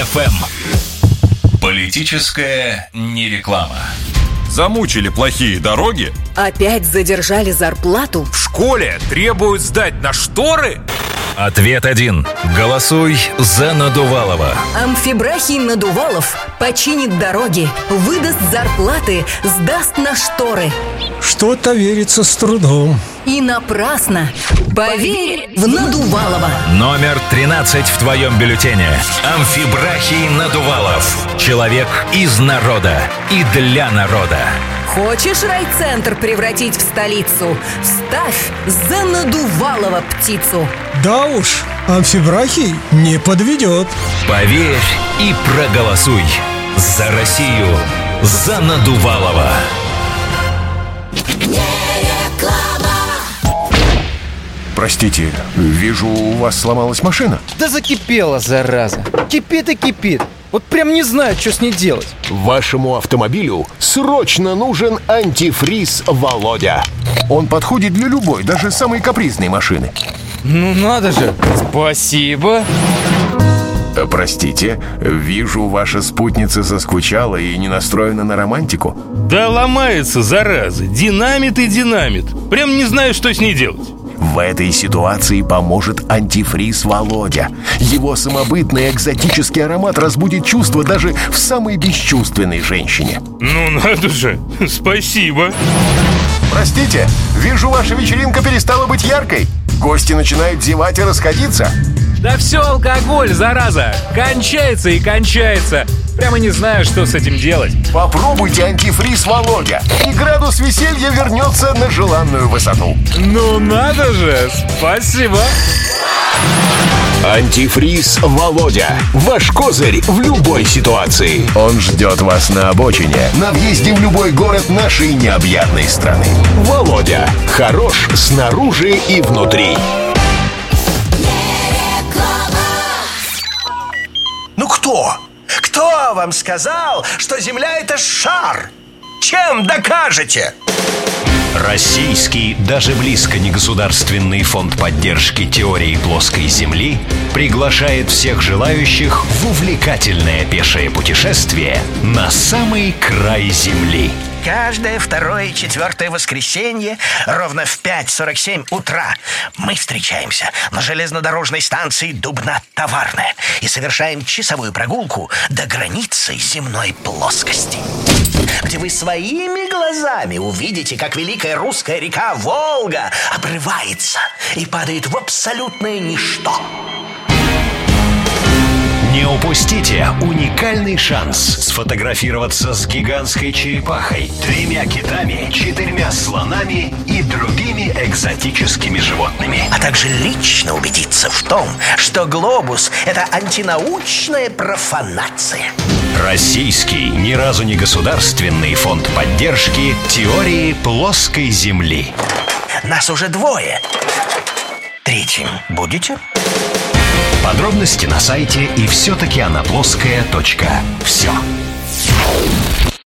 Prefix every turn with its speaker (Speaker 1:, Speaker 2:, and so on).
Speaker 1: ФМ. Политическая не реклама.
Speaker 2: Замучили плохие дороги?
Speaker 3: Опять задержали зарплату?
Speaker 2: В школе требуют сдать на шторы?
Speaker 1: Ответ один. Голосуй за Надувалова.
Speaker 3: Амфибрахий Надувалов починит дороги, выдаст зарплаты, сдаст на шторы.
Speaker 4: Что-то верится с трудом.
Speaker 3: И напрасно. Поверь в Надувалова.
Speaker 1: Номер 13 в твоем бюллетене. Амфибрахий Надувалов. Человек из народа и для народа.
Speaker 3: Хочешь райцентр превратить в столицу? Ставь за Надувалова птицу.
Speaker 4: Да уж, амфибрахий не подведет.
Speaker 1: Поверь и проголосуй. За Россию. За Надувалова.
Speaker 5: Простите, вижу, у вас сломалась машина.
Speaker 6: Да закипела, зараза. Кипит и кипит. Вот прям не знаю, что с ней делать.
Speaker 7: Вашему автомобилю срочно нужен антифриз Володя.
Speaker 5: Он подходит для любой, даже самой капризной машины.
Speaker 6: Ну надо же. Спасибо.
Speaker 5: Э, Простите, вижу, ваша спутница заскучала и не настроена на романтику.
Speaker 8: Да ломается, зараза. Динамит и динамит. Прям не знаю, что с ней делать.
Speaker 5: В этой ситуации поможет антифриз Володя. Его самобытный экзотический аромат разбудит чувства даже в самой бесчувственной женщине.
Speaker 8: Ну надо же. Спасибо.
Speaker 5: Простите, вижу, ваша вечеринка перестала быть яркой. Гости начинают зевать и расходиться.
Speaker 9: Да все алкоголь, зараза! Кончается и кончается. Прямо не знаю, что с этим делать.
Speaker 5: Попробуйте антифриз Володя, и градус веселья вернется на желанную высоту.
Speaker 9: Ну надо же! Спасибо!
Speaker 7: Антифриз Володя. Ваш козырь в любой ситуации.
Speaker 5: Он ждет вас на обочине, на въезде в любой город нашей необъятной страны.
Speaker 7: Володя. Хорош снаружи и внутри.
Speaker 10: Кто? Кто вам сказал, что Земля это шар? Чем докажете?
Speaker 1: Российский, даже близко не государственный фонд поддержки теории плоской Земли приглашает всех желающих в увлекательное пешее путешествие на самый край Земли.
Speaker 10: Каждое второе и четвертое воскресенье ровно в 5.47 утра мы встречаемся на железнодорожной станции Дубна-Товарная и совершаем часовую прогулку до границы земной плоскости, где вы своими глазами увидите, как великая русская река Волга обрывается и падает в абсолютное ничто.
Speaker 1: Не упустите уникальный шанс сфотографироваться с гигантской черепахой, тремя китами, четырьмя слонами и другими экзотическими животными.
Speaker 10: а также лично убедиться в том, что глобус – это антинаучная профанация.
Speaker 1: Российский, ни разу не государственный фонд поддержки теории плоской Земли.
Speaker 10: Нас уже двое. Третьим будете?
Speaker 1: Подробности на сайте и все-таки она плоская.все.